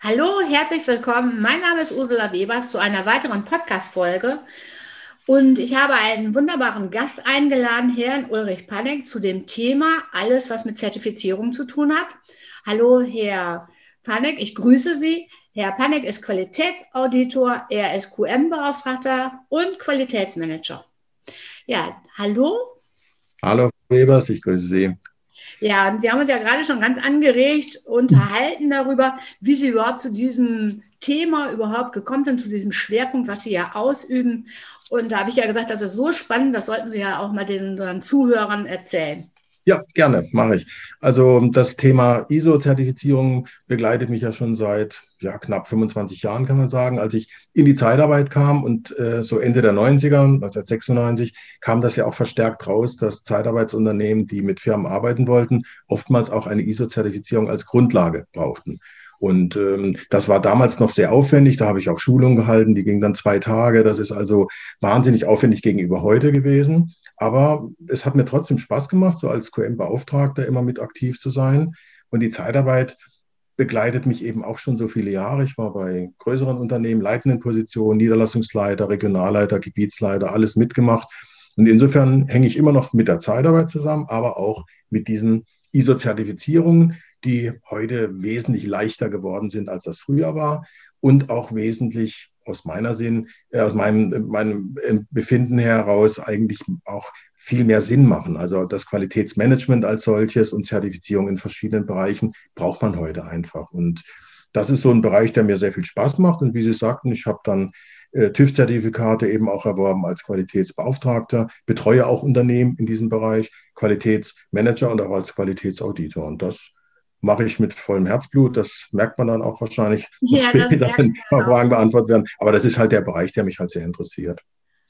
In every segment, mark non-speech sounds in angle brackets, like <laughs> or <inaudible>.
Hallo, herzlich willkommen. Mein Name ist Ursula Webers zu einer weiteren Podcast-Folge. Und ich habe einen wunderbaren Gast eingeladen, Herrn Ulrich Panek, zu dem Thema alles, was mit Zertifizierung zu tun hat. Hallo, Herr Panek, ich grüße Sie. Herr Panek ist Qualitätsauditor, er ist QM-Beauftragter und Qualitätsmanager. Ja, hallo. Hallo, Webers, ich grüße Sie. Ja, und wir haben uns ja gerade schon ganz angeregt unterhalten darüber, wie Sie überhaupt zu diesem Thema überhaupt gekommen sind, zu diesem Schwerpunkt, was Sie ja ausüben. Und da habe ich ja gesagt, das ist so spannend, das sollten Sie ja auch mal den unseren Zuhörern erzählen. Ja, gerne, mache ich. Also das Thema ISO-Zertifizierung begleitet mich ja schon seit ja, knapp 25 Jahren, kann man sagen. Als ich in die Zeitarbeit kam und äh, so Ende der 90er, 1996, kam das ja auch verstärkt raus, dass Zeitarbeitsunternehmen, die mit Firmen arbeiten wollten, oftmals auch eine ISO-Zertifizierung als Grundlage brauchten. Und ähm, das war damals noch sehr aufwendig. Da habe ich auch Schulungen gehalten, die gingen dann zwei Tage. Das ist also wahnsinnig aufwendig gegenüber heute gewesen. Aber es hat mir trotzdem Spaß gemacht, so als QM-Beauftragter immer mit aktiv zu sein. Und die Zeitarbeit begleitet mich eben auch schon so viele Jahre. Ich war bei größeren Unternehmen, leitenden Positionen, Niederlassungsleiter, Regionalleiter, Gebietsleiter, alles mitgemacht. Und insofern hänge ich immer noch mit der Zeitarbeit zusammen, aber auch mit diesen ISO-Zertifizierungen, die heute wesentlich leichter geworden sind, als das früher war und auch wesentlich aus meiner Sinn, äh, aus meinem, meinem Befinden heraus eigentlich auch viel mehr Sinn machen. Also das Qualitätsmanagement als solches und Zertifizierung in verschiedenen Bereichen braucht man heute einfach. Und das ist so ein Bereich, der mir sehr viel Spaß macht. Und wie Sie sagten, ich habe dann äh, TÜV-Zertifikate eben auch erworben als Qualitätsbeauftragter, betreue auch Unternehmen in diesem Bereich, Qualitätsmanager und auch als Qualitätsauditor. Und das mache ich mit vollem Herzblut. Das merkt man dann auch wahrscheinlich, ja, wenn ein paar Fragen beantwortet werden. Aber das ist halt der Bereich, der mich halt sehr interessiert.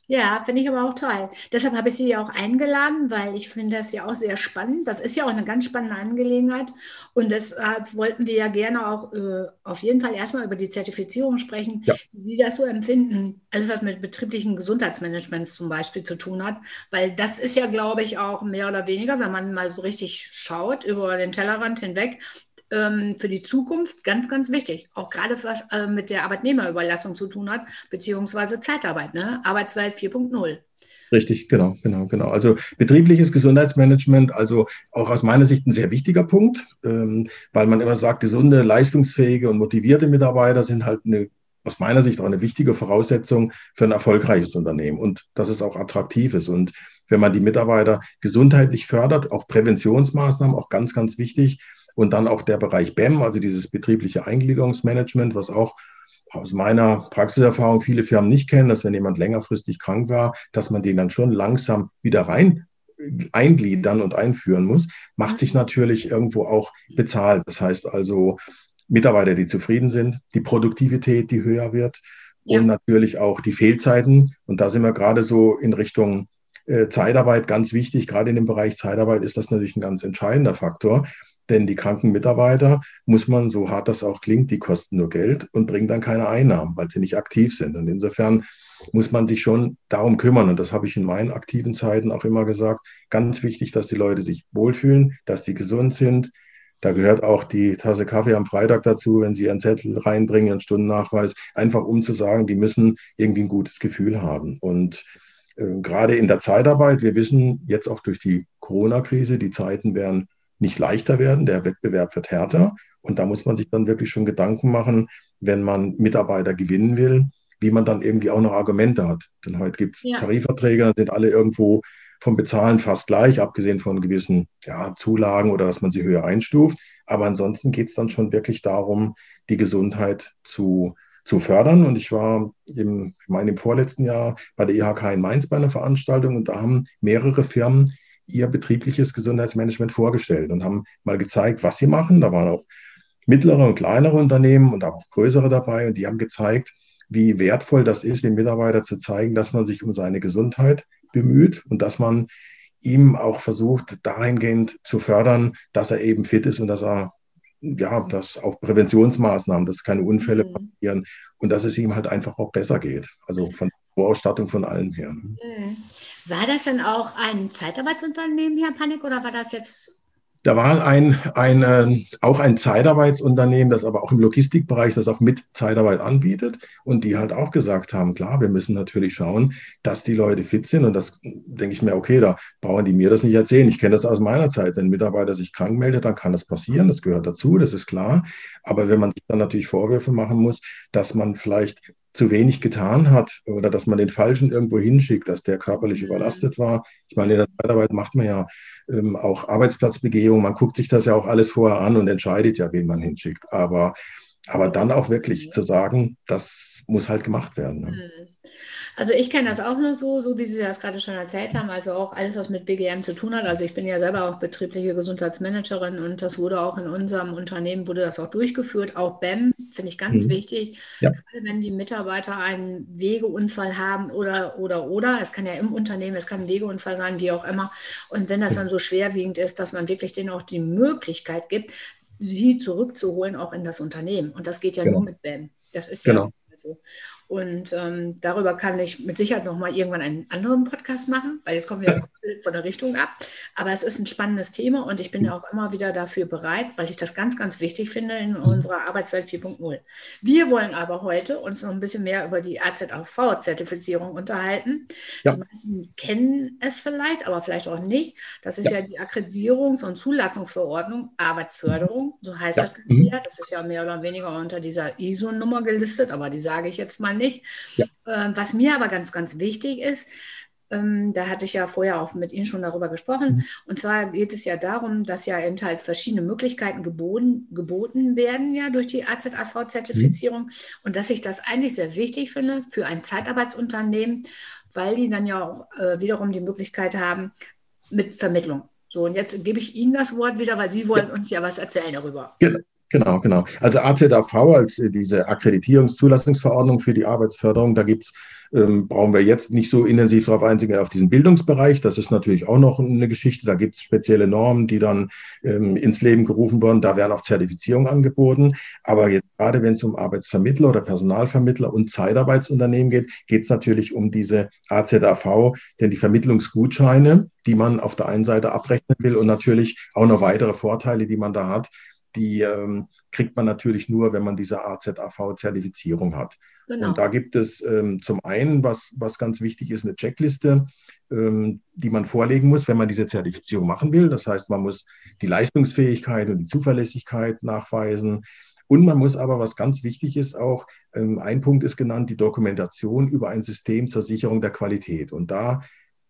Ja, finde ich aber auch toll. Deshalb habe ich Sie ja auch eingeladen, weil ich finde das ja auch sehr spannend. Das ist ja auch eine ganz spannende Angelegenheit. Und deshalb wollten wir ja gerne auch äh, auf jeden Fall erstmal über die Zertifizierung sprechen, ja. wie das so empfinden. Alles, was mit betrieblichen Gesundheitsmanagement zum Beispiel zu tun hat. Weil das ist ja, glaube ich, auch mehr oder weniger, wenn man mal so richtig schaut über den Tellerrand hinweg, ähm, für die Zukunft ganz, ganz wichtig. Auch gerade was äh, mit der Arbeitnehmerüberlassung zu tun hat, beziehungsweise Zeitarbeit, ne? Arbeitswelt 4.0. Richtig, genau, genau, genau. Also betriebliches Gesundheitsmanagement, also auch aus meiner Sicht ein sehr wichtiger Punkt, ähm, weil man immer sagt, gesunde, leistungsfähige und motivierte Mitarbeiter sind halt eine, aus meiner Sicht auch eine wichtige Voraussetzung für ein erfolgreiches Unternehmen und dass es auch attraktiv ist. Und wenn man die Mitarbeiter gesundheitlich fördert, auch Präventionsmaßnahmen, auch ganz, ganz wichtig, und dann auch der Bereich BEM, also dieses betriebliche Eingliederungsmanagement, was auch aus meiner Praxiserfahrung viele Firmen nicht kennen, dass wenn jemand längerfristig krank war, dass man den dann schon langsam wieder rein eingliedern und einführen muss, macht sich natürlich irgendwo auch bezahlt. Das heißt also Mitarbeiter, die zufrieden sind, die Produktivität, die höher wird ja. und natürlich auch die Fehlzeiten. Und da sind wir gerade so in Richtung äh, Zeitarbeit ganz wichtig. Gerade in dem Bereich Zeitarbeit ist das natürlich ein ganz entscheidender Faktor, denn die kranken Mitarbeiter muss man, so hart das auch klingt, die kosten nur Geld und bringen dann keine Einnahmen, weil sie nicht aktiv sind. Und insofern muss man sich schon darum kümmern. Und das habe ich in meinen aktiven Zeiten auch immer gesagt. Ganz wichtig, dass die Leute sich wohlfühlen, dass die gesund sind. Da gehört auch die Tasse Kaffee am Freitag dazu, wenn sie ihren Zettel reinbringen, ihren Stundennachweis, einfach um zu sagen, die müssen irgendwie ein gutes Gefühl haben. Und äh, gerade in der Zeitarbeit, wir wissen jetzt auch durch die Corona-Krise, die Zeiten werden nicht leichter werden, der Wettbewerb wird härter. Und da muss man sich dann wirklich schon Gedanken machen, wenn man Mitarbeiter gewinnen will, wie man dann irgendwie auch noch Argumente hat. Denn heute gibt es ja. Tarifverträge, dann sind alle irgendwo vom Bezahlen fast gleich, abgesehen von gewissen ja, Zulagen oder dass man sie höher einstuft. Aber ansonsten geht es dann schon wirklich darum, die Gesundheit zu, zu fördern. Und ich war im, ich meine, im vorletzten Jahr bei der IHK in Mainz bei einer Veranstaltung und da haben mehrere Firmen ihr betriebliches Gesundheitsmanagement vorgestellt und haben mal gezeigt, was sie machen. Da waren auch mittlere und kleinere Unternehmen und auch größere dabei und die haben gezeigt, wie wertvoll das ist, dem Mitarbeiter zu zeigen, dass man sich um seine Gesundheit bemüht und dass man ihm auch versucht, dahingehend zu fördern, dass er eben fit ist und dass er, ja, dass auch Präventionsmaßnahmen, dass keine Unfälle mhm. passieren und dass es ihm halt einfach auch besser geht. Also von Vorausstattung von allen her. Mhm. War das denn auch ein Zeitarbeitsunternehmen, Herr Panik, oder war das jetzt Da war ein, ein, äh, auch ein Zeitarbeitsunternehmen, das aber auch im Logistikbereich das auch mit Zeitarbeit anbietet und die halt auch gesagt haben, klar, wir müssen natürlich schauen, dass die Leute fit sind und das denke ich mir, okay, da brauchen die mir das nicht erzählen. Ich kenne das aus meiner Zeit. Wenn ein Mitarbeiter sich krank meldet, dann kann das passieren, das gehört dazu, das ist klar. Aber wenn man sich dann natürlich Vorwürfe machen muss, dass man vielleicht zu wenig getan hat oder dass man den Falschen irgendwo hinschickt, dass der körperlich mhm. überlastet war. Ich meine, in der Zeitarbeit macht man ja ähm, auch Arbeitsplatzbegehung. Man guckt sich das ja auch alles vorher an und entscheidet ja, wen man hinschickt. Aber, aber dann auch wirklich zu sagen, das muss halt gemacht werden. Ne? Also ich kenne das auch nur so, so wie Sie das gerade schon erzählt haben, also auch alles, was mit BGM zu tun hat. Also ich bin ja selber auch betriebliche Gesundheitsmanagerin und das wurde auch in unserem Unternehmen, wurde das auch durchgeführt. Auch BEM finde ich ganz mhm. wichtig, ja. gerade wenn die Mitarbeiter einen Wegeunfall haben oder, oder, oder. Es kann ja im Unternehmen, es kann ein Wegeunfall sein, wie auch immer. Und wenn das dann so schwerwiegend ist, dass man wirklich denen auch die Möglichkeit gibt, sie zurückzuholen, auch in das Unternehmen. Und das geht ja genau. nur mit BEM. Das ist genau. ja so. Und ähm, darüber kann ich mit Sicherheit noch mal irgendwann einen anderen Podcast machen, weil jetzt kommen wir <laughs> von der Richtung ab. Aber es ist ein spannendes Thema und ich bin ja auch immer wieder dafür bereit, weil ich das ganz, ganz wichtig finde in mhm. unserer Arbeitswelt 4.0. Wir wollen aber heute uns noch ein bisschen mehr über die AZAV-Zertifizierung unterhalten. Ja. Die meisten kennen es vielleicht, aber vielleicht auch nicht. Das ist ja, ja die Akkreditierungs- und Zulassungsverordnung Arbeitsförderung, so heißt ja. das mhm. ja. Das ist ja mehr oder weniger unter dieser ISO-Nummer gelistet, aber die sage ich jetzt mal nicht. Ja. Ähm, was mir aber ganz, ganz wichtig ist, ähm, da hatte ich ja vorher auch mit Ihnen schon darüber gesprochen. Mhm. Und zwar geht es ja darum, dass ja eben halt verschiedene Möglichkeiten geboten, geboten werden ja durch die AZAV-Zertifizierung mhm. und dass ich das eigentlich sehr wichtig finde für ein Zeitarbeitsunternehmen, weil die dann ja auch äh, wiederum die Möglichkeit haben mit Vermittlung. So, und jetzt gebe ich Ihnen das Wort wieder, weil Sie wollen ja. uns ja was erzählen darüber. Genau. Genau, genau. Also AZAV als äh, diese Akkreditierungszulassungsverordnung für die Arbeitsförderung, da gibt's ähm, brauchen wir jetzt nicht so intensiv darauf eingehen, auf diesen Bildungsbereich. Das ist natürlich auch noch eine Geschichte. Da gibt es spezielle Normen, die dann ähm, ins Leben gerufen wurden. Da werden auch Zertifizierungen angeboten. Aber jetzt gerade wenn es um Arbeitsvermittler oder Personalvermittler und Zeitarbeitsunternehmen geht, geht es natürlich um diese AZAV, denn die Vermittlungsgutscheine, die man auf der einen Seite abrechnen will und natürlich auch noch weitere Vorteile, die man da hat, die ähm, kriegt man natürlich nur, wenn man diese AZAV-Zertifizierung hat. Genau. Und da gibt es ähm, zum einen, was, was ganz wichtig ist, eine Checkliste, ähm, die man vorlegen muss, wenn man diese Zertifizierung machen will. Das heißt, man muss die Leistungsfähigkeit und die Zuverlässigkeit nachweisen. Und man muss aber, was ganz wichtig ist, auch, ähm, ein Punkt ist genannt, die Dokumentation über ein System zur Sicherung der Qualität. Und da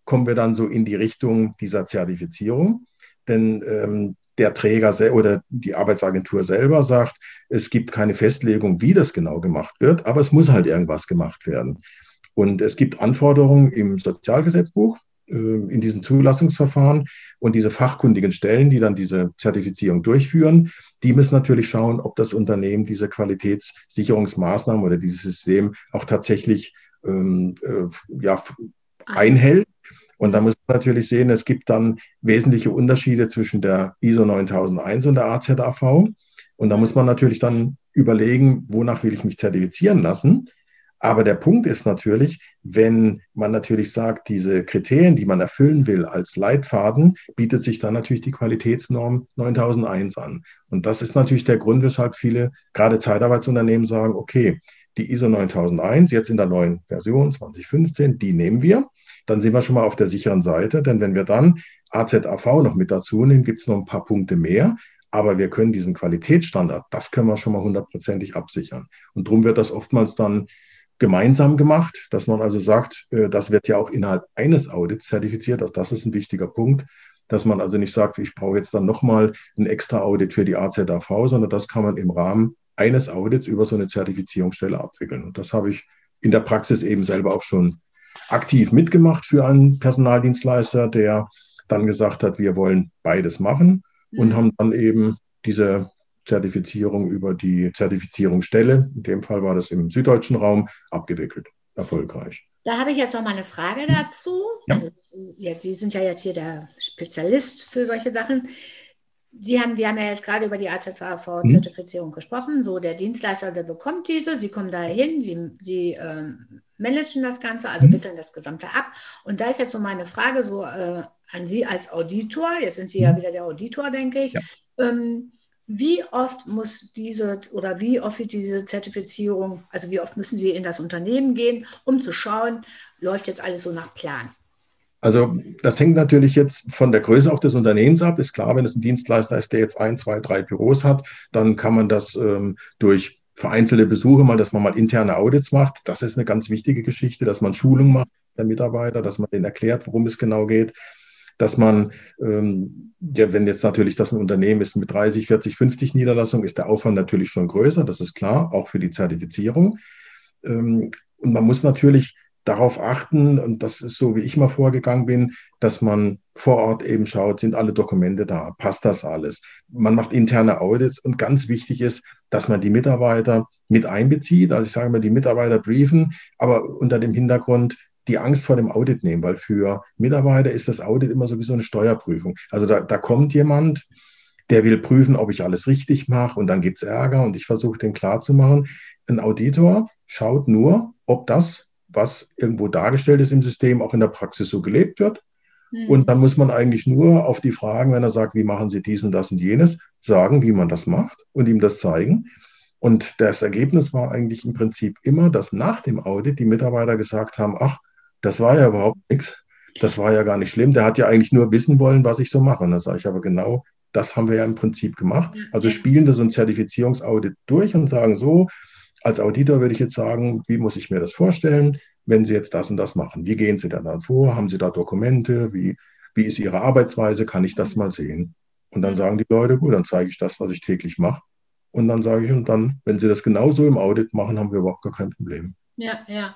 kommen wir dann so in die Richtung dieser Zertifizierung. Denn ähm, der Träger oder die Arbeitsagentur selber sagt, es gibt keine Festlegung, wie das genau gemacht wird, aber es muss halt irgendwas gemacht werden. Und es gibt Anforderungen im Sozialgesetzbuch, äh, in diesem Zulassungsverfahren und diese fachkundigen Stellen, die dann diese Zertifizierung durchführen, die müssen natürlich schauen, ob das Unternehmen diese Qualitätssicherungsmaßnahmen oder dieses System auch tatsächlich ähm, äh, ja, einhält und da muss man natürlich sehen, es gibt dann wesentliche Unterschiede zwischen der ISO 9001 und der AZAV. Und da muss man natürlich dann überlegen, wonach will ich mich zertifizieren lassen. Aber der Punkt ist natürlich, wenn man natürlich sagt, diese Kriterien, die man erfüllen will als Leitfaden, bietet sich dann natürlich die Qualitätsnorm 9001 an. Und das ist natürlich der Grund, weshalb viele, gerade Zeitarbeitsunternehmen, sagen, okay, die ISO 9001, jetzt in der neuen Version 2015, die nehmen wir dann sind wir schon mal auf der sicheren Seite. Denn wenn wir dann AZAV noch mit dazu nehmen, gibt es noch ein paar Punkte mehr. Aber wir können diesen Qualitätsstandard, das können wir schon mal hundertprozentig absichern. Und darum wird das oftmals dann gemeinsam gemacht, dass man also sagt, äh, das wird ja auch innerhalb eines Audits zertifiziert. Auch das ist ein wichtiger Punkt, dass man also nicht sagt, ich brauche jetzt dann nochmal ein extra Audit für die AZAV, sondern das kann man im Rahmen eines Audits über so eine Zertifizierungsstelle abwickeln. Und das habe ich in der Praxis eben selber auch schon aktiv mitgemacht für einen Personaldienstleister, der dann gesagt hat, wir wollen beides machen und mhm. haben dann eben diese Zertifizierung über die Zertifizierungsstelle, in dem Fall war das im süddeutschen Raum, abgewickelt. Erfolgreich. Da habe ich jetzt noch mal eine Frage dazu. Ja. Also, jetzt, Sie sind ja jetzt hier der Spezialist für solche Sachen. Sie haben, wir haben ja jetzt gerade über die AZV-Zertifizierung mhm. gesprochen. So, der Dienstleister, der bekommt diese, Sie kommen da hin, Sie, Sie ähm, managen das Ganze, also mhm. wickeln das Gesamte ab. Und da ist jetzt so meine Frage so äh, an Sie als Auditor, jetzt sind Sie mhm. ja wieder der Auditor, denke ich. Ja. Ähm, wie oft muss diese oder wie oft wird diese Zertifizierung, also wie oft müssen Sie in das Unternehmen gehen, um zu schauen, läuft jetzt alles so nach Plan? Also das hängt natürlich jetzt von der Größe auch des Unternehmens ab. Ist klar, wenn es ein Dienstleister ist, der jetzt ein, zwei, drei Büros hat, dann kann man das ähm, durch vereinzelte Besuche mal, dass man mal interne Audits macht. Das ist eine ganz wichtige Geschichte, dass man Schulung macht der Mitarbeiter, dass man denen erklärt, worum es genau geht dass man, ähm, ja, wenn jetzt natürlich das ein Unternehmen ist mit 30, 40, 50 Niederlassungen, ist der Aufwand natürlich schon größer, das ist klar, auch für die Zertifizierung. Ähm, und man muss natürlich darauf achten, und das ist so, wie ich mal vorgegangen bin, dass man vor Ort eben schaut, sind alle Dokumente da, passt das alles. Man macht interne Audits und ganz wichtig ist, dass man die Mitarbeiter mit einbezieht. Also ich sage mal, die Mitarbeiter briefen, aber unter dem Hintergrund, die Angst vor dem Audit nehmen, weil für Mitarbeiter ist das Audit immer sowieso eine Steuerprüfung. Also da, da kommt jemand, der will prüfen, ob ich alles richtig mache und dann gibt es Ärger und ich versuche den klarzumachen. Ein Auditor schaut nur, ob das, was irgendwo dargestellt ist im System, auch in der Praxis so gelebt wird. Mhm. Und dann muss man eigentlich nur auf die Fragen, wenn er sagt, wie machen Sie dies und das und jenes, sagen, wie man das macht und ihm das zeigen. Und das Ergebnis war eigentlich im Prinzip immer, dass nach dem Audit die Mitarbeiter gesagt haben, ach, das war ja überhaupt nichts. Das war ja gar nicht schlimm. Der hat ja eigentlich nur wissen wollen, was ich so mache. Und da sage ich aber genau, das haben wir ja im Prinzip gemacht. Also spielen das so ein Zertifizierungsaudit durch und sagen so, als Auditor würde ich jetzt sagen, wie muss ich mir das vorstellen, wenn Sie jetzt das und das machen? Wie gehen Sie dann vor? Haben Sie da Dokumente? Wie, wie ist Ihre Arbeitsweise? Kann ich das mal sehen? Und dann sagen die Leute, gut, dann zeige ich das, was ich täglich mache. Und dann sage ich, und dann, wenn Sie das genauso im Audit machen, haben wir überhaupt gar kein Problem. Ja, ja.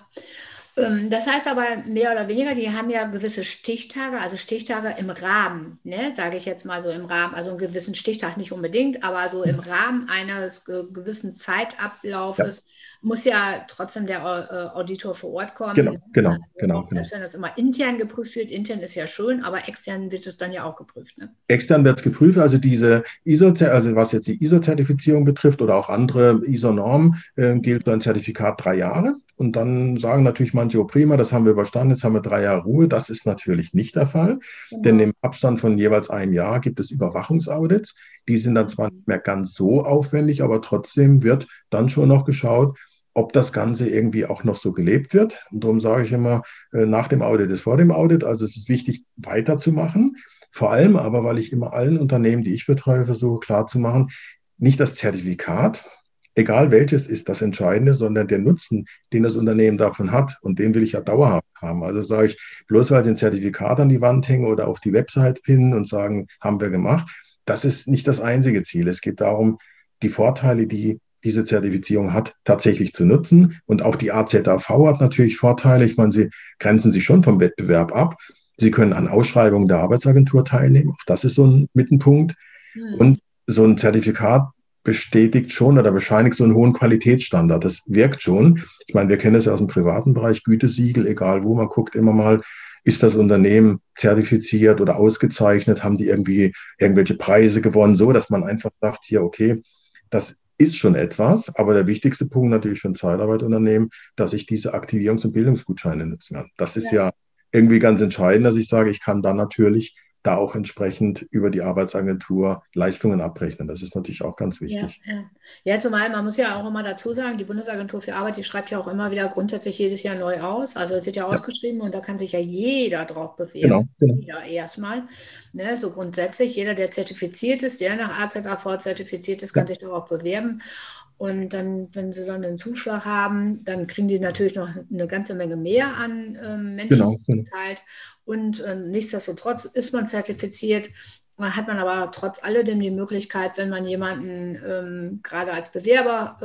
Ähm, das heißt aber mehr oder weniger, die haben ja gewisse Stichtage, also Stichtage im Rahmen, ne, sage ich jetzt mal so im Rahmen, also einen gewissen Stichtag nicht unbedingt, aber so im Rahmen eines gewissen Zeitablaufes ja. muss ja trotzdem der äh, Auditor vor Ort kommen. Genau, genau, also, genau. genau. wenn das immer intern geprüft wird, intern ist ja schön, aber extern wird es dann ja auch geprüft. Ne? Extern wird es geprüft, also diese ISO, also was jetzt die ISO-Zertifizierung betrifft oder auch andere ISO-Normen, äh, gilt so ein Zertifikat drei Jahre. Und dann sagen natürlich manche, oh prima, das haben wir überstanden, jetzt haben wir drei Jahre Ruhe. Das ist natürlich nicht der Fall, genau. denn im Abstand von jeweils einem Jahr gibt es Überwachungsaudits. Die sind dann zwar nicht mehr ganz so aufwendig, aber trotzdem wird dann schon noch geschaut, ob das Ganze irgendwie auch noch so gelebt wird. Und darum sage ich immer, äh, nach dem Audit ist vor dem Audit. Also es ist wichtig, weiterzumachen. Vor allem aber, weil ich immer allen Unternehmen, die ich betreue, versuche klarzumachen, nicht das Zertifikat, egal welches ist das Entscheidende, sondern der Nutzen, den das Unternehmen davon hat. Und den will ich ja dauerhaft haben. Also sage ich, bloß weil Sie ein Zertifikat an die Wand hängen oder auf die Website pinnen und sagen, haben wir gemacht, das ist nicht das einzige Ziel. Es geht darum, die Vorteile, die diese Zertifizierung hat, tatsächlich zu nutzen. Und auch die AZAV hat natürlich Vorteile. Ich meine, sie grenzen sich schon vom Wettbewerb ab. Sie können an Ausschreibungen der Arbeitsagentur teilnehmen. Auch das ist so ein Mittenpunkt. Mhm. Und so ein Zertifikat bestätigt schon oder bescheinigt so einen hohen Qualitätsstandard. Das wirkt schon. Ich meine, wir kennen es ja aus dem privaten Bereich, Gütesiegel, egal wo man guckt, immer mal, ist das Unternehmen zertifiziert oder ausgezeichnet, haben die irgendwie irgendwelche Preise gewonnen, so dass man einfach sagt, hier, okay, das ist schon etwas, aber der wichtigste Punkt natürlich für ein Zeitarbeiterunternehmen, dass ich diese Aktivierungs- und Bildungsgutscheine nutzen kann. Das ist ja. ja irgendwie ganz entscheidend, dass ich sage, ich kann dann natürlich da auch entsprechend über die Arbeitsagentur Leistungen abrechnen. Das ist natürlich auch ganz wichtig. Ja, ja. ja, zumal man muss ja auch immer dazu sagen, die Bundesagentur für Arbeit, die schreibt ja auch immer wieder grundsätzlich jedes Jahr neu aus. Also es wird ja, ja. ausgeschrieben und da kann sich ja jeder drauf bewerben. Genau, genau. Erstmal. Ne, so grundsätzlich, jeder, der zertifiziert ist, der nach AZAV zertifiziert ist, kann sich darauf bewerben. Und dann, wenn sie dann den Zuschlag haben, dann kriegen die natürlich noch eine ganze Menge mehr an äh, Menschen genau, genau. geteilt. Und äh, nichtsdestotrotz ist man zertifiziert. Hat man aber trotz alledem die Möglichkeit, wenn man jemanden ähm, gerade als Bewerber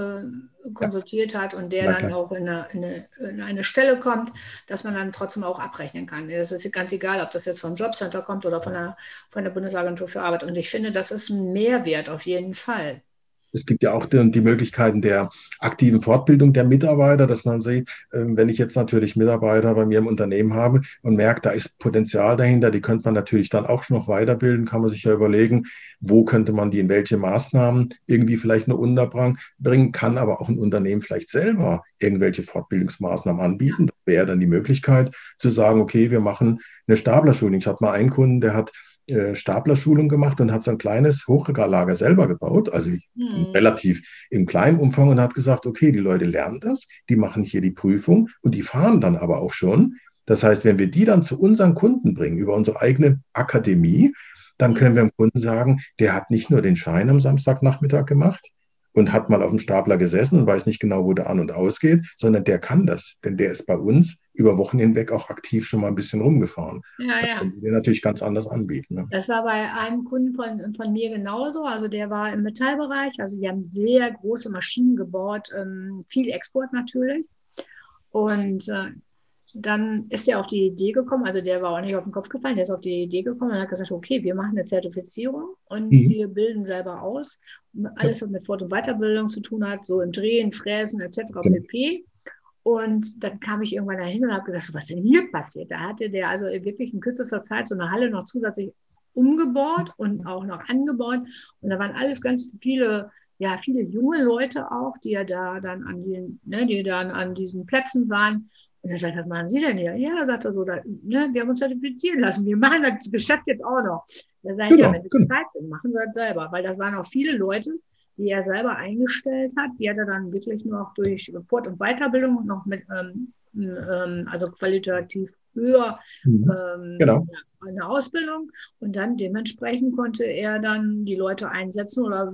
äh, konsultiert hat und der dann auch in eine, in, eine, in eine, Stelle kommt, dass man dann trotzdem auch abrechnen kann. Das ist ganz egal, ob das jetzt vom Jobcenter kommt oder von der, von der Bundesagentur für Arbeit. Und ich finde, das ist ein Mehrwert auf jeden Fall. Es gibt ja auch die, die, Möglichkeiten der aktiven Fortbildung der Mitarbeiter, dass man sieht, ähm, wenn ich jetzt natürlich Mitarbeiter bei mir im Unternehmen habe und merkt, da ist Potenzial dahinter, die könnte man natürlich dann auch noch weiterbilden, kann man sich ja überlegen, wo könnte man die in welche Maßnahmen irgendwie vielleicht nur unterbringen, kann aber auch ein Unternehmen vielleicht selber irgendwelche Fortbildungsmaßnahmen anbieten. Das wäre dann die Möglichkeit zu sagen, okay, wir machen eine Staplerschulung. Ich hatte mal einen Kunden, der hat äh, Staplerschulung gemacht und hat so ein kleines Hochregallager selber gebaut, also mhm. relativ im kleinen Umfang und hat gesagt, okay, die Leute lernen das, die machen hier die Prüfung und die fahren dann aber auch schon. Das heißt, wenn wir die dann zu unseren Kunden bringen über unsere eigene Akademie, dann können wir dem Kunden sagen, der hat nicht nur den Schein am Samstagnachmittag gemacht, und hat mal auf dem Stapler gesessen und weiß nicht genau, wo der an und ausgeht, sondern der kann das, denn der ist bei uns über Wochen hinweg auch aktiv schon mal ein bisschen rumgefahren. Ja, das ja. können wir natürlich ganz anders anbieten. Ne? Das war bei einem Kunden von, von mir genauso. Also der war im Metallbereich. Also die haben sehr große Maschinen gebaut, ähm, viel Export natürlich. Und äh, dann ist er auf die Idee gekommen, also der war auch nicht auf den Kopf gefallen, der ist auf die Idee gekommen und hat gesagt, okay, wir machen eine Zertifizierung und mhm. wir bilden selber aus. Alles, was mit Fort- und Weiterbildung zu tun hat, so im Drehen, Fräsen etc. pp. Und dann kam ich irgendwann dahin und habe gesagt, was ist denn hier passiert? Da hatte der also wirklich in kürzester Zeit so eine Halle noch zusätzlich umgebaut und auch noch angebaut. Und da waren alles ganz viele, ja, viele junge Leute auch, die ja da dann an den, ne, die dann an diesen Plätzen waren. Und er sagt, was machen Sie denn hier? Ja, sagt er so, da, ne, wir haben uns zertifizieren lassen. Wir machen das Geschäft jetzt auch noch. Da sagen, genau, ja, wenn Sie genau. bereit sind, machen Sie das selber. Weil das waren auch viele Leute, die er selber eingestellt hat. Die hat er dann wirklich nur auch durch Fort- und Weiterbildung noch mit, ähm, ähm, also qualitativ höher, mhm. ähm, genau. eine Ausbildung. Und dann dementsprechend konnte er dann die Leute einsetzen oder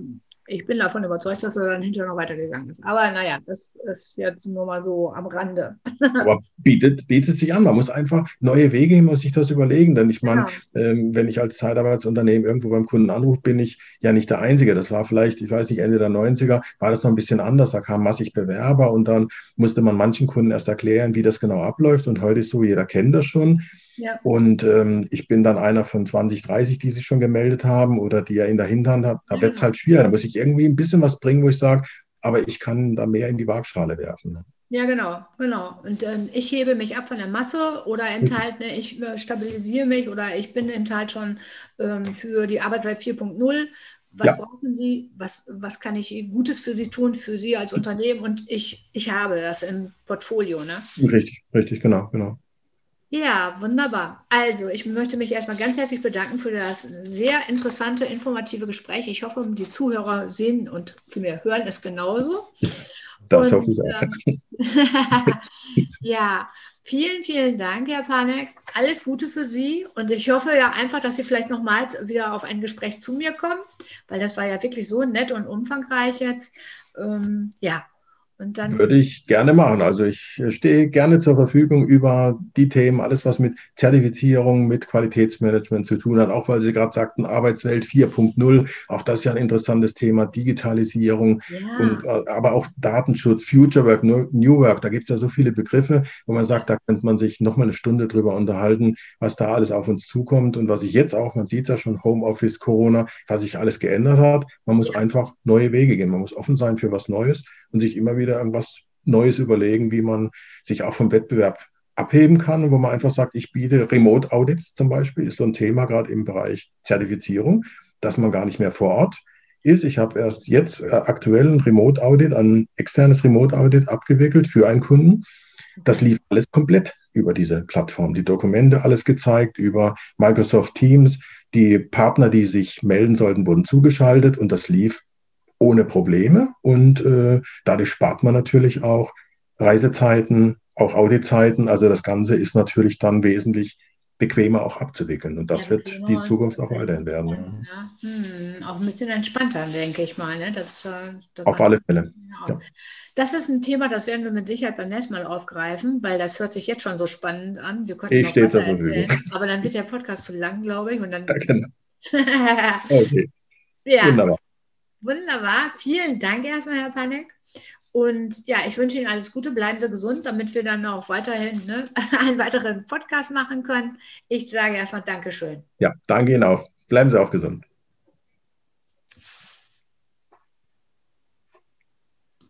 ich bin davon überzeugt, dass er dann hinterher noch weitergegangen ist. Aber naja, das ist jetzt nur mal so am Rande. <laughs> Aber bietet, bietet sich an. Man muss einfach neue Wege hin, muss sich das überlegen. Denn ich meine, ja. ähm, wenn ich als Zeitarbeitsunternehmen irgendwo beim Kunden anrufe, bin ich ja nicht der Einzige. Das war vielleicht, ich weiß nicht, Ende der 90er war das noch ein bisschen anders. Da kamen massig Bewerber und dann musste man manchen Kunden erst erklären, wie das genau abläuft. Und heute ist so, jeder kennt das schon. Ja. Und ähm, ich bin dann einer von 20, 30, die sich schon gemeldet haben oder die er in der Hinterhand hat. Da wird es halt schwierig. Da muss ich irgendwie ein bisschen was bringen, wo ich sage, aber ich kann da mehr in die Waagschale werfen. Ne? Ja, genau, genau. Und äh, ich hebe mich ab von der Masse oder enthalte, ne, ich äh, stabilisiere mich oder ich bin enthalten schon ähm, für die Arbeitszeit 4.0. Was ja. brauchen Sie? Was, was kann ich Gutes für Sie tun, für Sie als Unternehmen? Und ich, ich habe das im Portfolio. Ne? Richtig, richtig, genau, genau. Ja, wunderbar. Also, ich möchte mich erstmal ganz herzlich bedanken für das sehr interessante, informative Gespräch. Ich hoffe, die Zuhörer sehen und vielmehr hören es genauso. Das und, hoffe ich auch. Ähm, <laughs> ja, vielen, vielen Dank, Herr Panek. Alles Gute für Sie und ich hoffe ja einfach, dass Sie vielleicht nochmal wieder auf ein Gespräch zu mir kommen, weil das war ja wirklich so nett und umfangreich jetzt. Ähm, ja, würde ich gerne machen. Also ich stehe gerne zur Verfügung über die Themen, alles was mit Zertifizierung, mit Qualitätsmanagement zu tun hat, auch weil Sie gerade sagten, Arbeitswelt 4.0, auch das ist ja ein interessantes Thema, Digitalisierung, ja. und, äh, aber auch Datenschutz, Future Work, New Work, da gibt es ja so viele Begriffe, wo man sagt, da könnte man sich nochmal eine Stunde drüber unterhalten, was da alles auf uns zukommt. Und was sich jetzt auch, man sieht es ja schon, Homeoffice, Corona, was sich alles geändert hat. Man muss einfach neue Wege gehen, man muss offen sein für was Neues und sich immer wieder irgendwas Neues überlegen, wie man sich auch vom Wettbewerb abheben kann, wo man einfach sagt, ich biete Remote Audits zum Beispiel, ist so ein Thema gerade im Bereich Zertifizierung, dass man gar nicht mehr vor Ort ist. Ich habe erst jetzt äh, aktuell ein Remote Audit, ein externes Remote Audit abgewickelt für einen Kunden. Das lief alles komplett über diese Plattform. Die Dokumente alles gezeigt über Microsoft Teams. Die Partner, die sich melden sollten, wurden zugeschaltet und das lief ohne Probleme und äh, dadurch spart man natürlich auch Reisezeiten, auch Auditzeiten. Also das Ganze ist natürlich dann wesentlich bequemer auch abzuwickeln. Und das ja, wird die Zukunft auch weiterhin werden. Ja. Hm, auch ein bisschen entspannter, denke ich mal. Ne? Das, das Auf alle Fälle. Ja. Das ist ein Thema, das werden wir mit Sicherheit beim nächsten Mal aufgreifen, weil das hört sich jetzt schon so spannend an. Wir könnten ich noch weiter erzählen, aber dann wird der Podcast zu lang, glaube ich. Und dann <laughs> ja, genau. <laughs> okay. Ja. Wunderbar. Wunderbar. Vielen Dank erstmal, Herr Panek. Und ja, ich wünsche Ihnen alles Gute, bleiben Sie gesund, damit wir dann auch weiterhin ne, <laughs> einen weiteren Podcast machen können. Ich sage erstmal Dankeschön. Ja, danke Ihnen auch. Bleiben Sie auch gesund.